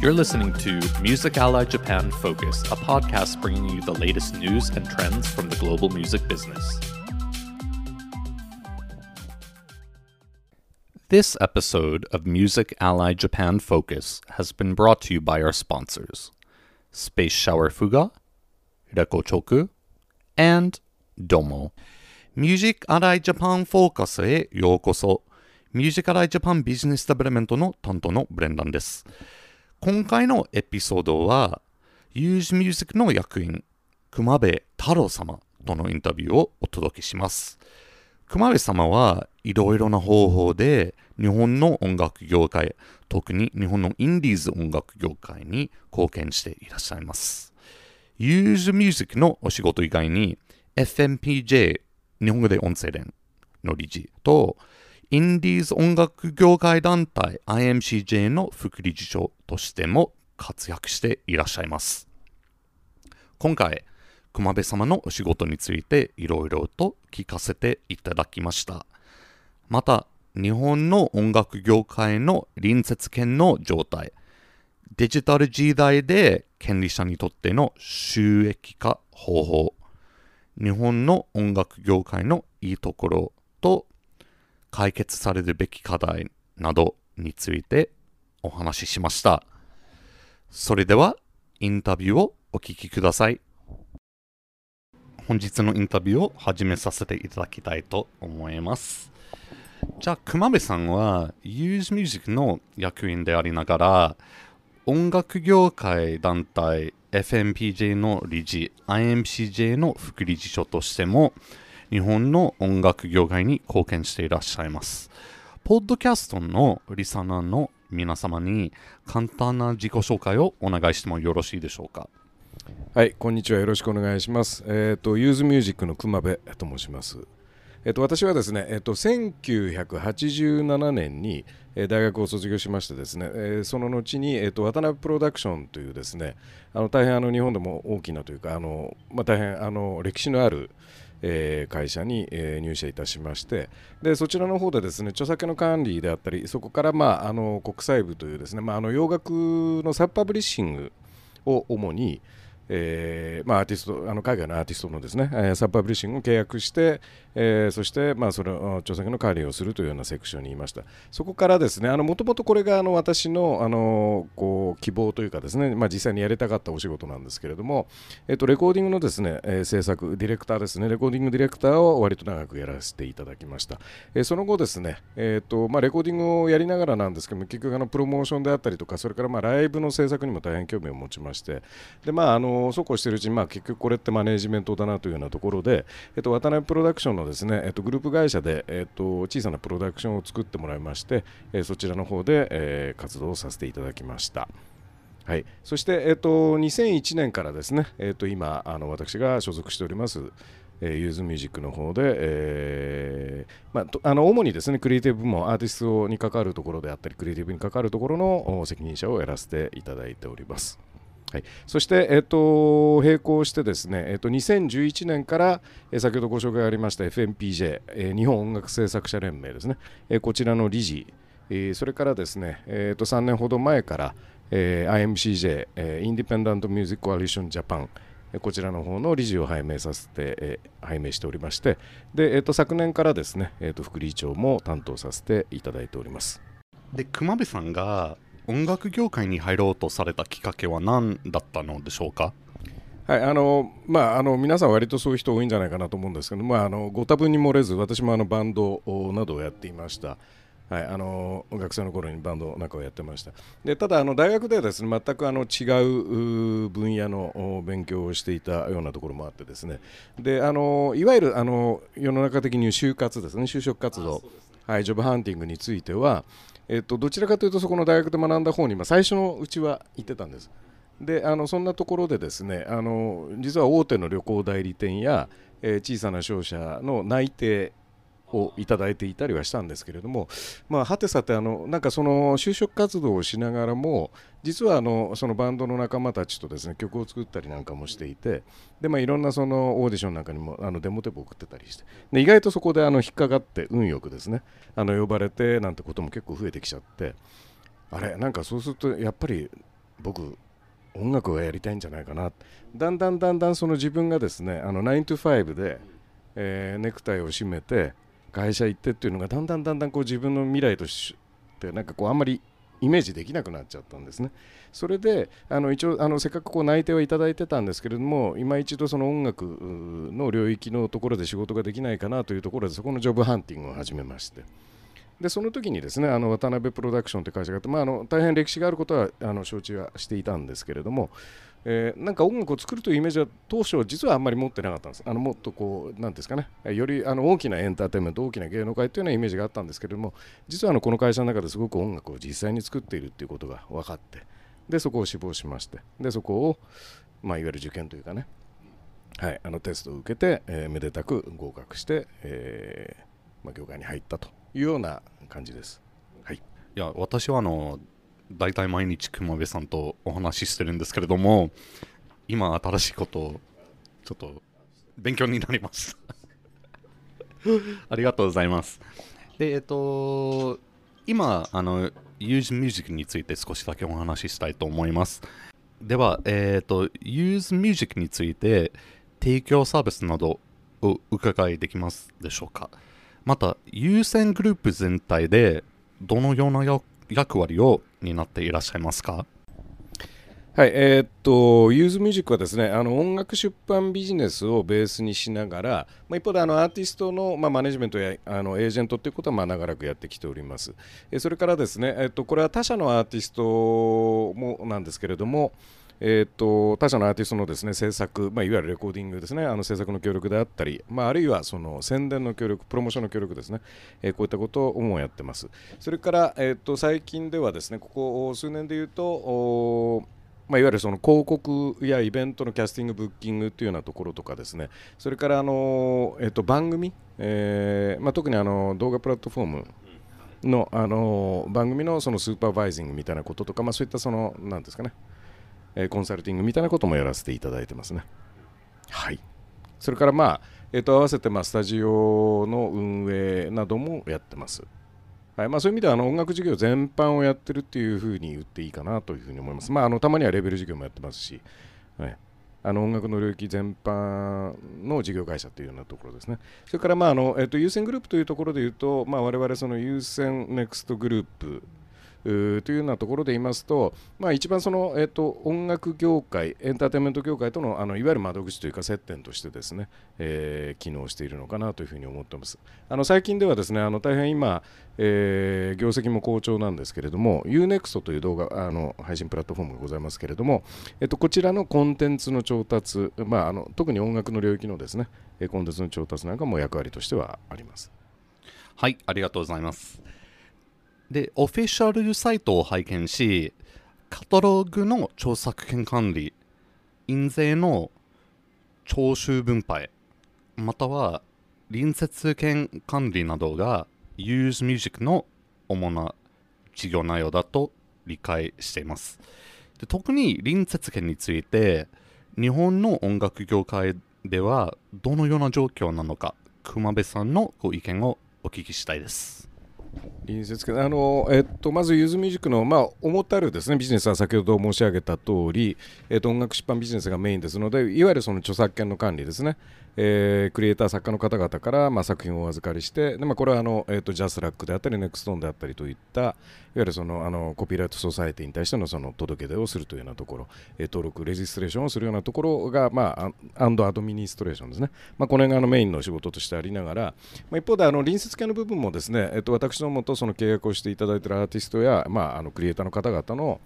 You're listening to Music Ally Japan Focus, a podcast bringing you the latest news and trends from the global music business. This episode of Music Ally Japan Focus has been brought to you by our sponsors Space Shower Fuga, Rekochoku, and Domo. Music Ally Japan Focus へようこそ。ミュージカルアイジャパンビジネスダブルメントの担当のブレンダンです。 今回のエピソードは、ユージミュージックの役員、熊部太郎様とのインタビューをお届けします。熊部様はいろいろな方法で日本の音楽業界、特に日本のインディーズ音楽業界に貢献していらっしゃいます。ユージミュージックのお仕事以外に FMPJ 日本語で音声連の理事とインディーズ音楽業界団体 IMCJ の副理事長としても活躍していらっしゃいます。今回、熊部様のお仕事についていろいろと聞かせていただきました。また、日本の音楽業界の隣接権の状態、デジタル時代で権利者にとっての収益化方法、日本の音楽業界のいいところと解決されるべき課題などについてお話ししました。それではインタビューをお聞きください。本日のインタビューを始めさせていただきたいと思います。じゃあ、熊部さんは Use Music の役員でありながら音楽業界団体 FMPJ の理事 IMCJ の副理事長としても日本の音楽業界に貢献していらっしゃいます。ポッドキャストのリスナーの皆様に簡単な自己紹介をお願いしてもよろしいでしょうか？はい、こんにちは。よろしくお願いします。えっ、ー、と、 U's MUSIC の熊部と申します。えっ、ー、と、私はですね、えっ、ー、と、1987年に、え大学を卒業しましてですね、えその後に、えーと、渡辺プロダクションというですねあの大変あの日本でも大きなというかあの、まあ、大変あの歴史のある、えー、会社に、えー、入社いたしましてでそちらの方でですね著作権の管理であったりそこから、まあ、あの国際部というですね、まあ、あの洋楽の sub-publishing を主に、えまあ、アーティストあの海外のアーティストのですね、えー、 sub-publishing を契約して、えー、そして、まあ、それ著作権の管理をするというようなセクションにいました。そこからですねもともとこれがあの私のあのこう希望というかですね、まあ、実際にやりたかったお仕事なんですけれども、えーと、レコーディングのですね、えー、制作ディレクターですねレコーディングディレクターを割と長くやらせていただきました、えー、その後ですね、えーとまあ、レコーディングをやりながらなんですけども結局あのプロモーションであったりとかそれからまあライブの制作にも大変興味を持ちましてでまああのそうこうしてるうちにまあ結局これってマネジメントだなというようなところで、えっと、渡辺プロダクションのですね、えっと、グループ会社で、えっと、小さなプロダクションを作ってもらいまして、えそちらの方で、え活動をさせていただきました。はい、そして、えっと、2001年からですね、えっと、今あの私が所属しておりますえー、 U's MUSIC の方で、えーまあ、あの主にですねクリエイティブ部門アーティストに関わるところであったりクリエイティブに関わるところの責任者をやらせていただいております。はい、そして、えっと、並行してですね、えっと、2011年から、え先ほどご紹介がありました FMPJ、え日本音楽制作者連盟ですね、えこちらの理事、えそれからですね、えっと、3年ほど前から、え IMCJ、えインディペンダント・ミュージック・コアリション・ジャパン、こちらの方の理事を拝命させて、え拝命しておりまして、でえー、と昨年からですね、えー、と副理事長も担当させていただいております。で熊部さんが音楽業界に入ろうとされたきっかけは何だったのでしょうか？はいあのまあ、あの皆さん、割とそういう人多いんじゃないかなと思うんですけど、まあ、あのご多分に漏れず、私もあのバンドなどをやっていました。はい、あの学生の頃にバンドなんかをやってました。でただあの大学ではですね全くあの違う分野の勉強をしていたようなところもあってですね。であのいわゆるあの世の中的に就活ですね。就職活動、はい、ジョブハンティングについてはえっと、どちらかというとそこの大学で学んだ方に、まあ、最初のうちは行ってたんです。であのそんなところでですねあの実は大手の旅行代理店や、えー、小さな商社の内定をいただいていたりはしたんですけれども、まあ、はてさてあのなんかその就職活動をしながらも実はあのそのバンドの仲間たちとですね曲を作ったりなんかもしていてで、まあ、いろんなそのオーディションなんかにもあのデモテープを送ってたりしてで意外とそこであの引っかかって運よくですねあの呼ばれてなんてことも結構増えてきちゃってあれなんかそうするとやっぱり僕音楽をやりたいんじゃないかな。だんだんだんだんその自分がですねあの9 to 5で、えー、ネクタイを締めて会社行ってっていうのがだんだんだんだんこう自分の未来としてなんかこうあんまりイメージできなくなっちゃったんですね。それであの一応あのせっかくこう内定はいただいてたんですけれども今一度その音楽の領域のところで仕事ができないかなというところでそこのジョブハンティングを始めましてでその時にですねあの渡辺プロダクションという会社があって、まあ、あの大変歴史があることはあの承知はしていたんですけれども、えー、なんか音楽を作るというイメージは当初実はあんまり持ってなかったんです。あのもっとこうなんですかねよりあの大きなエンターテインメント大きな芸能界というようなイメージがあったんですけれども実はあのこの会社の中ですごく音楽を実際に作っているということが分かってでそこを志望しましてでそこを、まあ、いわゆる受験というかねはい、あのテストを受けて、えー、めでたく合格して、えーまあ、業界に入ったと。いうような感じです。はい、いや私はあの大体毎日熊部さんとお話ししてるんですけれども今新しいことをちょっと勉強になります。ありがとうございます。でえっと今あの Use Music について少しだけお話ししたいと思います。ではえっ、と Use Music について提供サービスなどを伺いできますでしょうか。また USEN グループ全体でどのような役割を担っていらっしゃいますか？はい、えー、っと、 U's MUSIC はですね、あの音楽出版ビジネスをベースにしながら、まあ、一方であのアーティストの、まあ、マネジメントやあのエージェントということはまあ長らくやってきております。えそれからですね、えー、っと、これは他社のアーティストもなんですけれども、えーと、他社のアーティストのですね制作、まあ、いわゆるレコーディングですねあの制作の協力であったり、まあ、あるいはその宣伝の協力プロモーションの協力ですね、えー、こういったことを主にやってます。それから、えーと、最近ではですねここ数年で言うとまあ、いわゆるその広告やイベントのキャスティング、ブッキングというようなところとかですね、それからあの、えっと、番組、えーまあ、特にあの動画プラットフォームのあの番組のそのスーパーバイジングみたいなこととか、まあ、そういったその、なんですかね、えコンサルティングみたいなこともやらせていただいてますね。はい。それからまあ、えー、と合わせてまあスタジオの運営などもやってます。はいまあ、そういう意味ではあの音楽事業全般をやってるっていうふうに言っていいかなというふうに思います。まあ、あのたまにはレベル事業もやってますし、はい、あの音楽の領域全般の事業会社というようなところですね。それからまああの、えー、と優先グループというところで言うと、まあ、我々その優先ネクストグループというようなところで言いますと、まあ、一番その、えーと、音楽業界、エンターテインメント業界とのあのいわゆる窓口というか接点としてですね、えー、機能しているのかなというふうに思っています。あの最近ではですねあの大変今、えー、業績も好調なんですけれども UNEXT という動画あの配信プラットフォームがございますけれども、えーと、こちらのコンテンツの調達、まあ、あの特に音楽の領域のですねコンテンツの調達なんかも役割としてはあります。はい、ありがとうございます。で、オフィシャルサイトを拝見し、カタログの著作権管理、印税の徴収分配、または隣接権管理などが Use Music の主な事業内容だと理解しています。で特に隣接権について、日本の音楽業界ではどのような状況なのか、熊部さんのご意見をお聞きしたいです。隣接あの、えっと、まずゆずミュージックの、まあ、重たるですねビジネスは先ほど申し上げた通り、えっと、音楽出版ビジネスがメインですのでいわゆるその著作権の管理ですね、えー、クリエイター作家の方々から、まあ、作品をお預かりしてで、まあ、これはあの、えーと、 JASRAC であったり NexTone であったりといったいわゆるそのあの copyright society に対してのその届け出をするというようなところ、えー、登録 registration をするようなところが、まあ、 and administration ですね、まあ、この辺があのメインの仕事としてありながら、まあ、一方であの隣接系の部分もですね、えーと、私どもとその契約をしていただいているアーティストや、まあ、あのクリエイターの方々の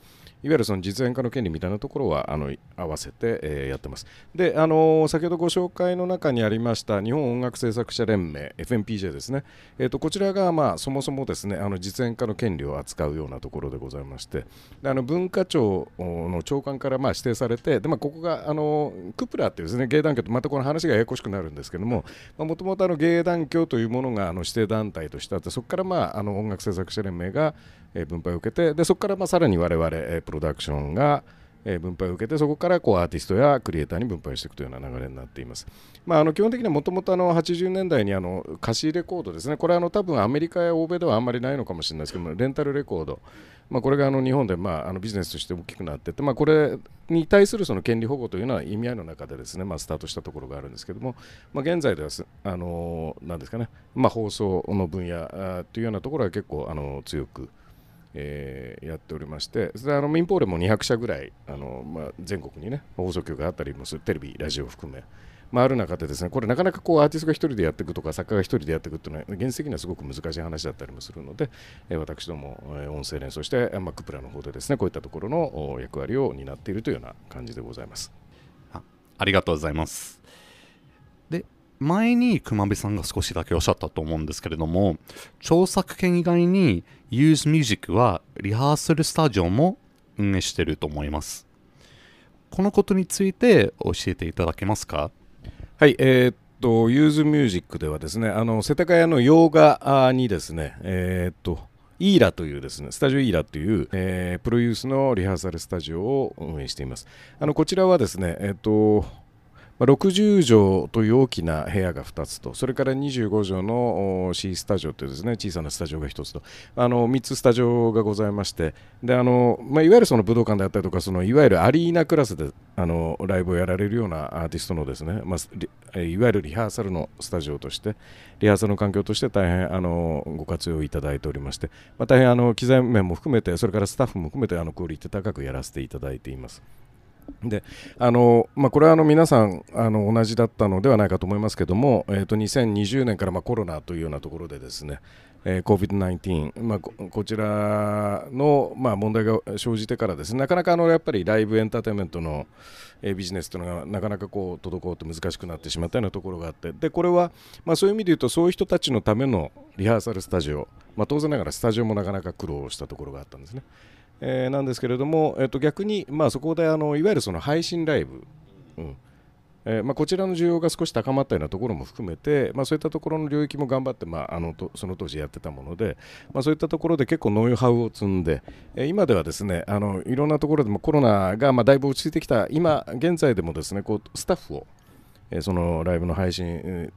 いわゆるその実演化の権利みたいなところはあの合わせて、えー、やってます。で、あのー、先ほどご紹介の中にありました日本音楽制作者連盟 FMPJ ですね、えーと、こちらが、まあ、そもそもですねあの実演化の権利を扱うようなところでございましてであの文化庁の長官からまあ指定されてで、まあ、ここがあのクプラっていうですね芸団協とまたこの話がややこしくなるんですけどももともと芸団協というものがあの指定団体としてあってそこから、まあ、あの音楽制作者連盟がえ分配を受けてでそこからまあさらに我々、えプロダクションがえ分配を受けてそこからこうアーティストやクリエイターに分配していくというような流れになっています。まあ、あの基本的にはもともと80年代にあの貸しレコードですねこれはあの多分アメリカや欧米ではあんまりないのかもしれないですけどレンタルレコードまあ、これがあの日本でまああのビジネスとして大きくなっていって、まあ、これに対するその権利保護というのは意味合いの中でですね、ま、スタートしたところがあるんですけども、ま、現在ではあのなんですかね、ま、放送の分野というようなところは結構あの強く、えー、やっておりましてそれあの民放でも200社ぐらいあの、まあ、全国にね放送局があったりもするテレビラジオ含めまあ、ある中でですねこれなかなかこうアーティストが1人でやっていくとか作家が1人でやっていくというのは現実的にはすごく難しい話だったりもするので、えー、私ども、えー、音声連そして、まあ、クプラの方でですねこういったところの役割を担っているというような感じでございます。あありがとうございます。前に熊部さんが少しだけおっしゃったと思うんですけれども著作権以外に U's Music はリハーサルスタジオも運営していると思いますこのことについて教えていただけますか？はい、えー、っと、 U's Music ではですね、あの世田谷の用賀にですね、えー、っと、イーラというですね、スタジオイーラという、えー、プロユースのリハーサルスタジオを運営しています。あのこちらはですね、えっと、60畳という大きな部屋が2つと、それから25畳の C スタジオというですね小さなスタジオが1つと、あの3つスタジオがございまして、であのまあ、いわゆるその武道館であったりとか、そのいわゆるアリーナクラスであのライブをやられるようなアーティストのですね、まあ、いわゆるリハーサルのスタジオとして、リハーサルの環境として大変あのご活用いただいておりまして、まあ、大変あの機材面も含めて、それからスタッフも含めてあのクオリティ高くやらせていただいています。であのまあ、これはあの皆さんあの同じだったのではないかと思いますけども、えー、と2020年からまあコロナというようなところでですね、えー、COVID-19、まあ、こちらの、まあ、問題が生じてからですねなかなかあのやっぱりライブエンターテインメントの、え、ビジネスというのがなかなかこう滞って難しくなってしまったようなところがあってでこれは、まあ、そういう意味で言うとそういう人たちのためのリハーサルスタジオ、まあ、当然ながらスタジオもなかなか苦労したところがあったんですね。えー、なんですけれども、えー、と逆に、まあ、そこであのいわゆるその配信ライブ、うん。えーまあ、こちらの需要が少し高まったようなところも含めて、まあ、そういったところの領域も頑張って、まあ、あのとその当時やってたもので、まあ、そういったところで結構ノウハウを積んで、えー、今ではですねあのいろんなところでもコロナがまあだいぶ落ち着いてきた今現在でもですねこうスタッフを、え、そのライブの配信、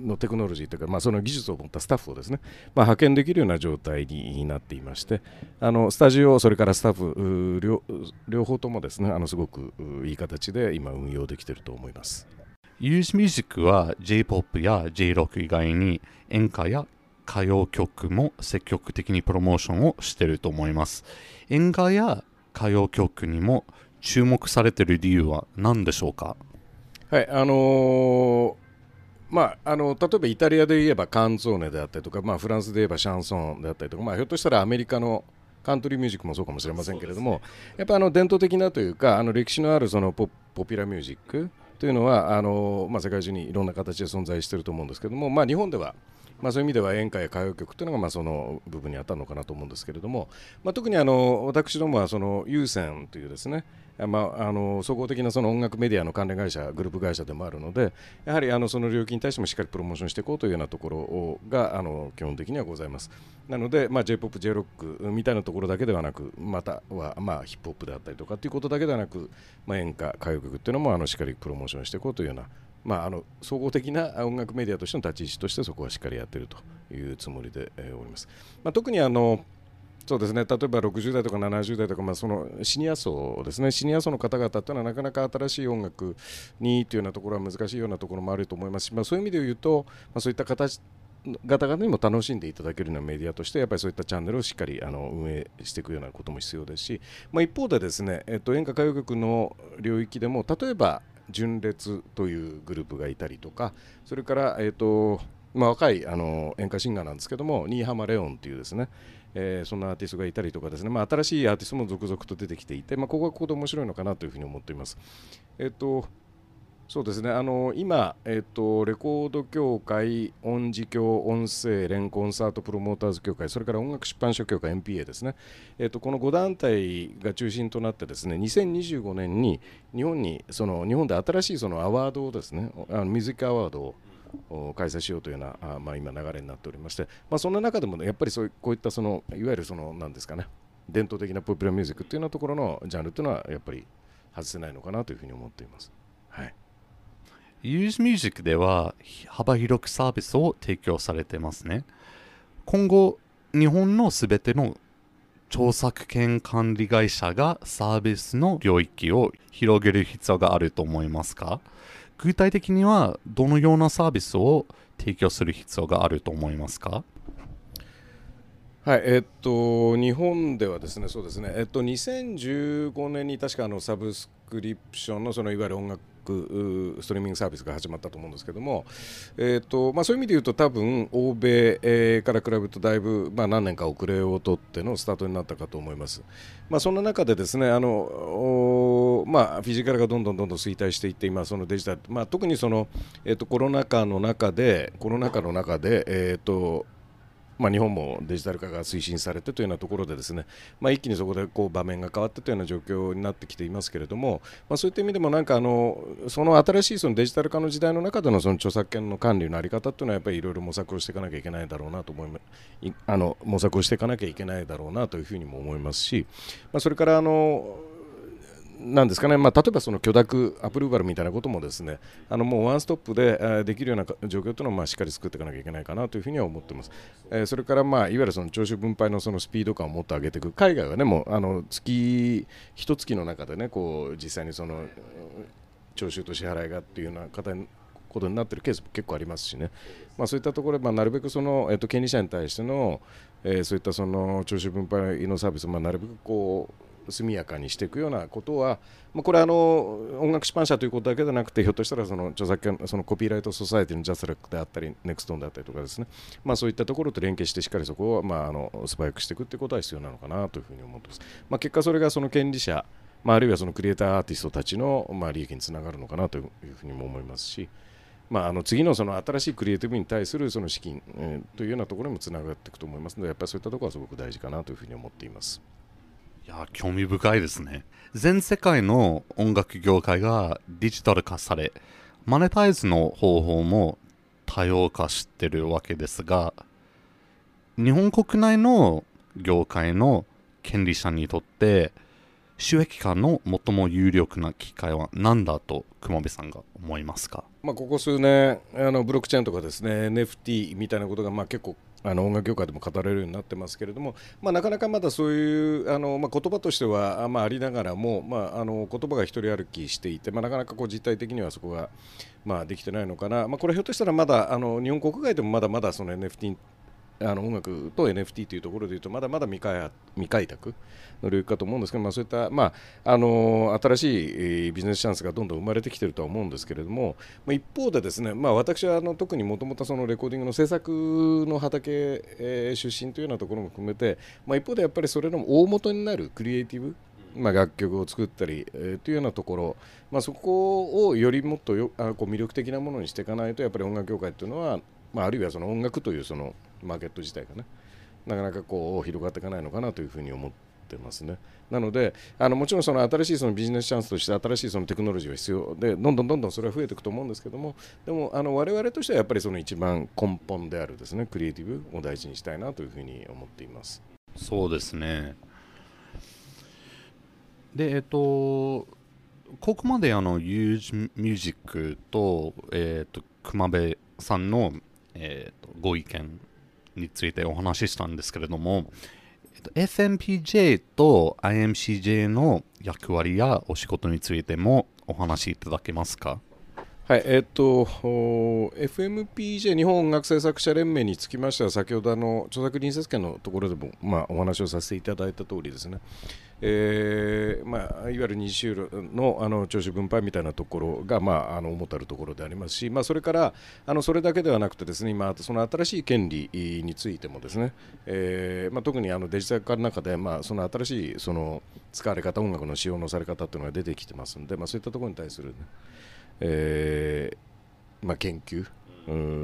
のテクノロジーというか、まあ、その技術を持ったスタッフをですね、まあ、派遣できるような状態になっていましてあのスタジオそれからスタッフ両両方ともですねあのすごくいい形で今運用できていると思います。Use Music は J-POP や J-ROCK 以外に演歌や歌謡曲も積極的にプロモーションをしていると思います。演歌や歌謡曲にも注目されている理由は何でしょうか？はいあのーまあ、あの例えばイタリアで言えばカンゾーネであったりとか、まあ、フランスで言えばシャンソンであったりとか、まあ、ひょっとしたらアメリカのカントリーミュージックもそうかもしれませんけれども、ね、やっぱあの伝統的なというかあの歴史のあるそのポポピュラーミュージックというのはあの、まあ、世界中にいろんな形で存在していると思うんですけれども、まあ、日本ではまあ、そういう意味では演歌や歌謡曲というのがまあその部分にあったのかなと思うんですけれども、まあ、特にあの私どもはその有線というですねまあ、あの総合的なその音楽メディアの関連会社グループ会社でもあるのでやはりあのその領域に対してもしっかりプロモーションしていこうというようなところがあの基本的にはございます。なので、まあ、J−POP、J−ROCK みたいなところだけではなくまたは、まあ、ヒップホップであったりとかっていうことだけではなく、まあ、演歌歌謡曲っていうのもあのしっかりプロモーションしていこうというようなまあ、あの総合的な音楽メディアとしての立ち位置としてそこはしっかりやっているというつもりで、え、おります。まあ、特にあのそうですね例えば60代とか70代とか、まあ、そのシニア層ですねシニア層の方々というのはなかなか新しい音楽にというようなところは難しいようなところもあると思いますし、まあ、そういう意味で言うと、まあ、そういった形方々にも楽しんでいただけるようなメディアとしてやっぱりそういったチャンネルをしっかりあの運営していくようなことも必要ですし、まあ、一方でですね、えっと、演歌歌謡曲の領域でも例えば純烈というグループがいたりとかそれから、えっとまあ、若いあの演歌シンガーなんですけども新浜レオンというですねえー、そんなアーティストがいたりとかですね、まあ、新しいアーティストも続々と出てきていて、まあ、ここがここで面白いのかなというふうに思っています。えっ、とそうですね。あの今、えっと、レコード協会、音次協、音声連コンサートプロモーターズ協会、それから音楽出版社協会、NPA ですね、えっと、この5団体が中心となってですね2025年に日本にその日本で新しいそのアワードをですねあのミュージックアワードを開催しようというようなあ、まあ、今、流れになっておりまして、まあ、そんな中でも、ね、やっぱりそうこういったそのいわゆるそのなんですかね伝統的なポピュラーミュージックっていうようなところのジャンルというのはやっぱり外せないのかなというふうに思っています。はい。Use Music では幅広くサービスを提供されてますね。今後、日本のすべての著作権管理会社がサービスの領域を広げる必要があると思いますか？具体的にはどのようなサービスを提供する必要があると思いますか？はいえっと、日本ではですね、そうですね、えっと、2015年に確かあのサブスクリプションのそのいわゆる音楽ストリーミングサービスが始まったと思うんですけども、えーとまあ、そういう意味で言うと多分欧米、から比べるとだいぶ、まあ、何年か遅れをとってのスタートになったかと思います、まあ、そんな中でですねあの、まあ、フィジカルがどんどんどんどん衰退していって今そのデジタル、まあ、特にその、えーと、コロナ禍の中でコロナ禍の中で、えーとまあ、日本もデジタル化が推進されてというようなところでですね、まあ、一気にそこでこう場面が変わったというような状況になってきていますけれども、まあ、そういった意味でもなんかあのその新しいそのデジタル化の時代の中でのその著作権の管理の在り方というのはやっぱりいろいろ模索をしていかなきゃいけないだろうなと思いあの模索をしていかなきゃいけないだろうなというふうにも思いますし、まあ、それからあのなんですかね、まあ、例えばその許諾アプローバルみたいなこともですねあのもうワンストップでできるような状況というのをまあしっかり作っていかなきゃいけないかなというふうには思ってます。えー、それからまあいわゆるその徴収分配のそのスピード感をもっと上げていく。海外はねもうあの月一月の中でねこう実際にその徴収と支払いがっていうような方にことになってるケースも結構ありますしね、まあ、そういったところ、まあ、なるべくその、えっと、権利者に対しての、えー、そういったその徴収分配のサービスを、まあ、なるべくこう速やかにしていくようなことは、まあ、これはあの音楽出版社ということだけではなくてひょっとしたらその著作権そのコピーライトソサエティのジャスラックであったりネクストンであったりとかですね、まあ、そういったところと連携してしっかりそこを、まあ、あの素早くしていくということは必要なのかなというふうに思ってます、まあ、結果それがその権利者、まあ、あるいはそのクリエイターアーティストたちの、まあ、利益につながるのかなというふうにも思いますしまあ、あの次のその新しいクリエイティブに対するその資金、えー、というようなところにもつながっていくと思いますのでやっぱりそういったところはすごく大事かなというふうに思っています。いや、興味深いですね。全世界の音楽業界がデジタル化され、マネタイズの方法も多様化してるわけですが、日本国内の業界の権利者にとって、収益化の最も有力な機会は何だと熊部さんが思いますか、まあ、ここ数年あのブロックチェーンとかですね NFT みたいなことがまあ結構あの音楽業界でも語られるようになってますけれども、まあ、なかなかまだそういうあの、まあ、言葉としては、まあ、ありながらも、まあ、あの言葉が一人歩きしていて、まあ、なかなかこう実態的にはそこが、まあ、できてないのかな、まあ、これひょっとしたらまだあの日本国外でもまだまだその NFT あの音楽と NFT というところでいうとまだまだ未開未開拓の領域かと思うんですけど、まあ、そういった、まあ、あの新しいビジネスチャンスがどんどん生まれてきているとは思うんですけれども、まあ、一方でですね、まあ、私はあの特にもともとレコーディングの制作の畑、えー、出身というようなところも含めて、まあ、一方でやっぱりそれの大元になるクリエイティブまあ、楽曲を作ったり、えー、というようなところ、まあ、そこをよりもっとよあこう魅力的なものにしていかないとやっぱり音楽業界というのは、まあ、あるいはその音楽というそのマーケット自体がねなかなかこう広がっていかないのかなというふうに思ってますね。なのであのもちろんその新しいそのビジネスチャンスとして新しいそのテクノロジーが必要でどんどんどんどんそれは増えていくと思うんですけどもでもあの我々としてはやっぱりその一番根本であるですねクリエイティブを大事にしたいなというふうに思っています。そうですねでえっとここまであのユージミュージックと,、えーと、熊部さんの、えーとご意見についてお話ししたんですけれども、えっと、FMPJ と IMCJ の役割やお仕事についてもお話しいただけますか？はいえっと、FMPJ 日本音楽制作者連盟につきましては先ほどあの著作隣接権のところでも、まあ、お話をさせていただいた通りですね、えーまあ、いわゆる二次収のあの徴収分配みたいなところが、まあ、あの主たるところでありますし、まあ、それからあのそれだけではなくてですね今その新しい権利についてもですね、えーまあ、特にあのデジタル化の中で、まあ、その新しいその使われ方音楽の使用のされ方というのが出てきてますので、まあ、そういったところに対する、ね、えーまあ、研究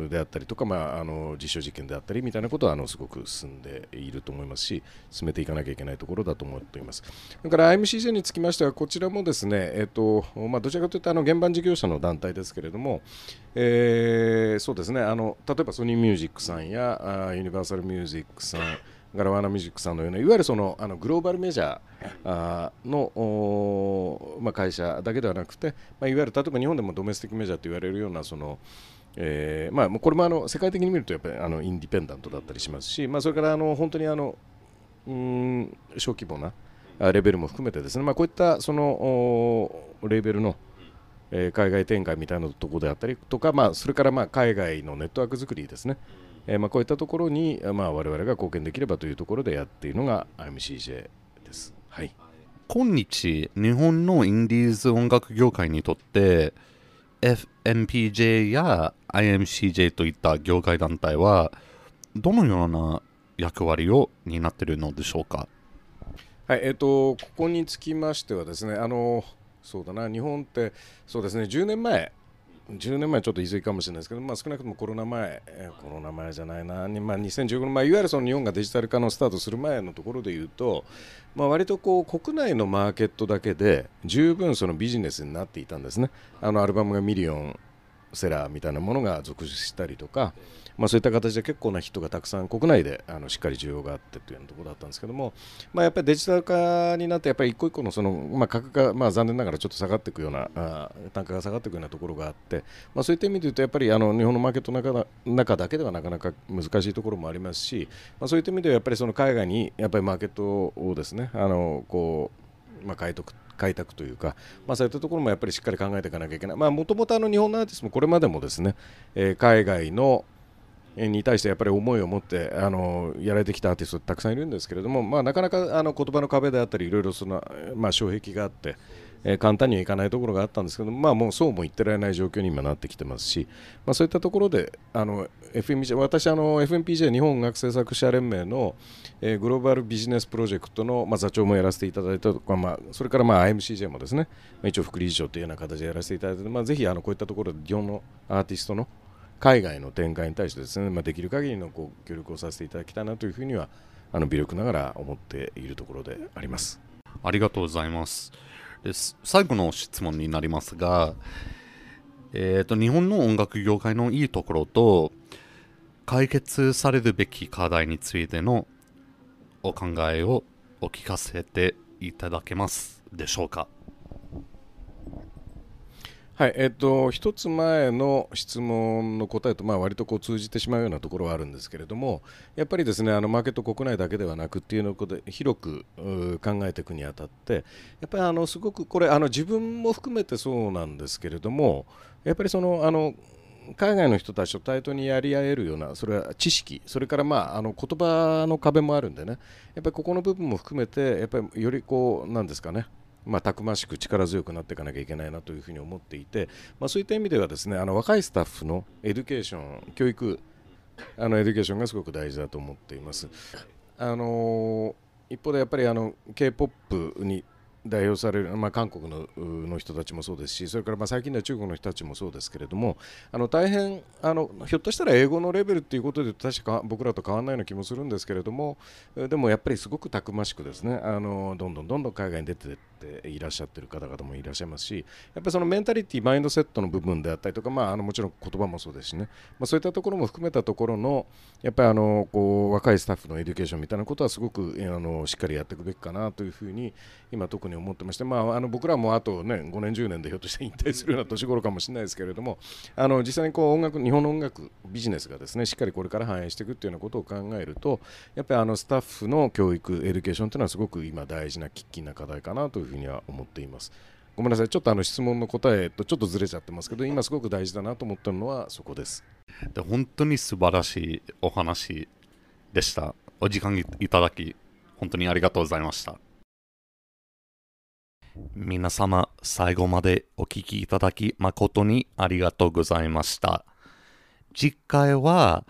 であったりとか、まあ、あの実証実験であったりみたいなことはあのすごく進んでいると思いますし進めていかなきゃいけないところだと思っています。それから IMCJ につきましてはこちらもですね、えーとまあ、どちらかというとあの現場事業者の団体ですけれども、えー、そうですねあの例えばソニーミュージックさんやあユニバーサルミュージックさんガラワーナミュージックさんのようないわゆるそのあのグローバルメジャーの、まあ、会社だけではなくて、まあ、いわゆる例えば日本でもドメスティックメジャーと言われるようなその、えーまあ、これもあの世界的に見るとやっぱりあのインディペンダントだったりしますし、まあ、それからあの本当にあのうん小規模なレベルも含めてですね、まあ、こういったそのレベルの、え、海外展開みたいなところであったりとか、まあ、それからまあ海外のネットワーク作りですね、えー、まあこういったところに、まあ、我々が貢献できればというところでやっているのが IMCJ です。はい、今日日本のインディーズ音楽業界にとって FMPJ や IMCJ といった業界団体はどのような役割を担っているのでしょうか？はいえーと、ここにつきましてはですねあのそうだな日本ってそうですね10年前10年前ちょっと言い過ぎかもしれないですけど、まあ、少なくともコロナ前、コロナ前じゃないな、まあ、2015年、まあ、いわゆるその日本がデジタル化のスタートする前のところで言うと、まあ、割とこう国内のマーケットだけで十分そのビジネスになっていたんですね。あのアルバムがミリオンセラーみたいなものが続出したりとか、まあ、そういった形で結構な人がたくさん国内であのしっかり需要があってというようなところだったんですけども、まあ、やっぱりデジタル化になってやっぱり一個一個のその、まあ、価格が、まあ、残念ながらちょっと下がっていくようなあ単価が下がっていくようなところがあって、まあ、そういった意味で言うとやっぱりあの日本のマーケットの中中だけではなかなか難しいところもありますし、まあ、そういった意味ではやっぱりその海外にやっぱりマーケットをですねあのこう、まあ、変えておく開拓というか、まあ、そういったところもやっぱりしっかり考えていかなきゃいけない、もともと日本のアーティストもこれまでもですね、えー、海外のに対してやっぱり思いを持ってあのやられてきたアーティストたくさんいるんですけれども、まあ、なかなかあの言葉の壁であったりいろいろその、まあ、障壁があって、えー、簡単にはいかないところがあったんですけどまあ、もうそうも言ってられない状況に今なってきてますし、まあ、そういったところであの FMPJ 私あの FMPJ 日本音楽制作者連盟の、えー、グローバルビジネスプロジェクトの、まあ、座長もやらせていただいたとか、まあ、それからまあ IMCJ もですね、まあ、一応副理事長というような形でやらせていただいて、まあ、ぜひあのこういったところで日本のアーティストの海外の展開に対してですね、まあ、できる限りのこう協力をさせていただきたいなというふうにはあの微力ながら思っているところであります。ありがとうございます。で最後の質問になりますが、えーと、日本の音楽業界のいいところと解決されるべき課題についてのお考えをお聞かせていただけますでしょうか？はいえっと、一つ前の質問の答えと、まあ、割とこう通じてしまうようなところはあるんですけれどもやっぱりですねあのマーケット国内だけではなくっていうので広く考えていくにあたってやっぱりあのすごくこれあの自分も含めてそうなんですけれどもやっぱりそのあの海外の人たちと対等にやり合えるようなそれは知識それからまああの言葉の壁もあるんでねやっぱりここの部分も含めてやっぱりよりこうなんですかねまあ、たくましく力強くなっていかなきゃいけないなというふうに思っていて、まあ、そういった意味ではですねあの若いスタッフの education 教育あの education がすごく大事だと思っています。あの一方でやっぱりあの K-POP に代表される、まあ、韓国のの人たちもそうですしそれからまあ最近では中国の人たちもそうですけれどもあの大変あのひょっとしたら英語のレベルっていうことで確か僕らと変わらないような気もするんですけれどもでもやっぱりすごくたくましくですねあのどんどんどんどん海外に出てていらっしゃってる方々もいらっしゃいますしやっぱりそのメンタリティマインドセットの部分であったりとか、まあ、あのもちろん言葉もそうですしね、まあ、そういったところも含めたところのやっぱりあのこう若いスタッフの education みたいなことはすごくあのしっかりやっていくべきかなというふうに今特に思ってまして、まあ、あの僕らもあとね5年10年でひょっとして引退するような年頃かもしれないですけれどもあの実際にこう音楽日本の音楽ビジネスがですねしっかりこれから繁栄していくっていうようなことを考えるとやっぱりあのスタッフの教育 education というのはすごく今大事な喫緊な課題かなというふうには思っています。ごめんなさい。ちょっとあの質問の答えとちょっとずれちゃってますけど今すごく大事だなと思ったのはそこです。で本当に素晴らしいお話でした。お時間いただき本当にありがとうございました。皆様最後までお聞きいただき誠にありがとうございました。次回は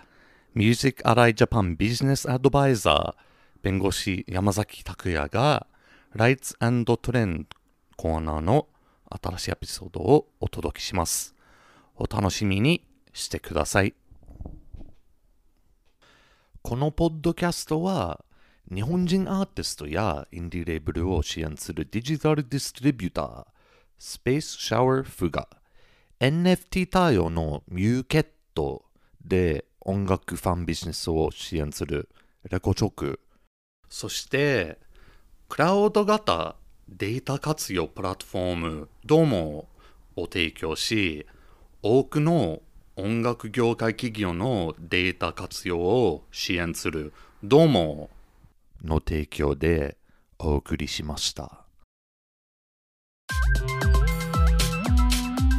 Music Ally Japan Business Advisor 弁護士山崎拓也が Lights and Trend コーナーの新しいエピソードをお届けします。お楽しみにしてください。このポッドキャストは日本人アーティストやインディレーブルを支援するデジタルディストリビュータースペースシャワーフが NFT 対応のミューケットで音楽ファンビジネスを支援するレコチョクそしてクラウド型データ活用プラットフォームどうもを提供し多くの音楽業界企業のデータ活用を支援するどうもの提供でお送りしました。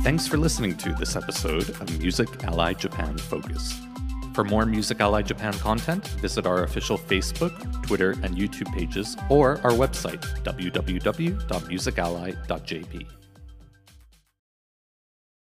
Thanks for listening to this episode of Music Ally Japan Focus. For more Music Ally Japan content, visit our official Facebook, Twitter, and YouTube pages or our website, www.musically.jp.